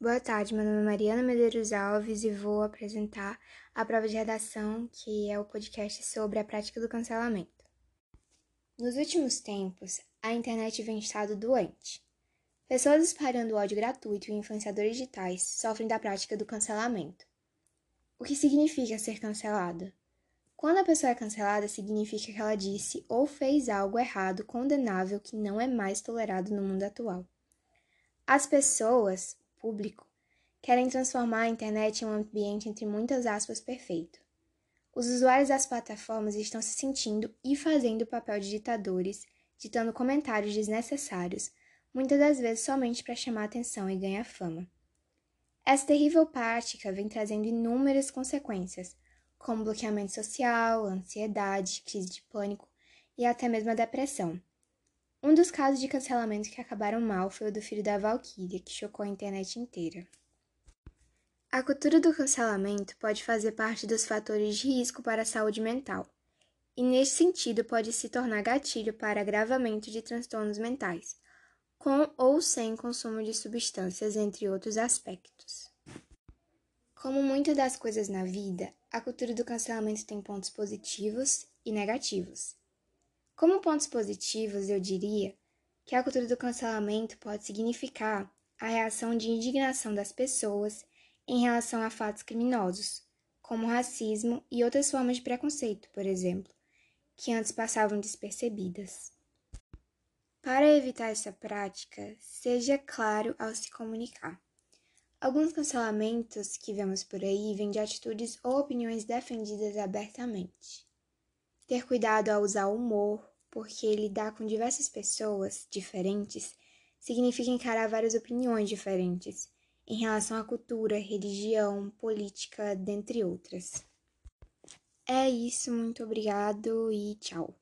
boa tarde. Meu nome é Mariana Medeiros Alves e vou apresentar a prova de redação, que é o podcast sobre a prática do cancelamento. Nos últimos tempos, a internet vem estado doente. Pessoas espalhando ódio gratuito e influenciadores digitais sofrem da prática do cancelamento. O que significa ser cancelada? Quando a pessoa é cancelada, significa que ela disse ou fez algo errado, condenável, que não é mais tolerado no mundo atual. As pessoas, público, querem transformar a internet em um ambiente entre muitas aspas perfeito. Os usuários das plataformas estão se sentindo e fazendo o papel de ditadores, ditando comentários desnecessários, muitas das vezes somente para chamar atenção e ganhar fama. Essa terrível prática vem trazendo inúmeras consequências, como bloqueamento social, ansiedade, crise de pânico e até mesmo a depressão. Um dos casos de cancelamento que acabaram mal foi o do filho da Valkyria, que chocou a internet inteira. A cultura do cancelamento pode fazer parte dos fatores de risco para a saúde mental, e nesse sentido pode se tornar gatilho para agravamento de transtornos mentais, com ou sem consumo de substâncias, entre outros aspectos. Como muitas das coisas na vida, a cultura do cancelamento tem pontos positivos e negativos. Como pontos positivos, eu diria que a cultura do cancelamento pode significar a reação de indignação das pessoas em relação a fatos criminosos, como racismo e outras formas de preconceito, por exemplo, que antes passavam despercebidas. Para evitar essa prática, seja claro ao se comunicar. Alguns cancelamentos que vemos por aí vêm de atitudes ou opiniões defendidas abertamente. Ter cuidado ao usar o humor, porque lidar com diversas pessoas diferentes significa encarar várias opiniões diferentes em relação à cultura, religião, política, dentre outras. É isso, muito obrigado e tchau.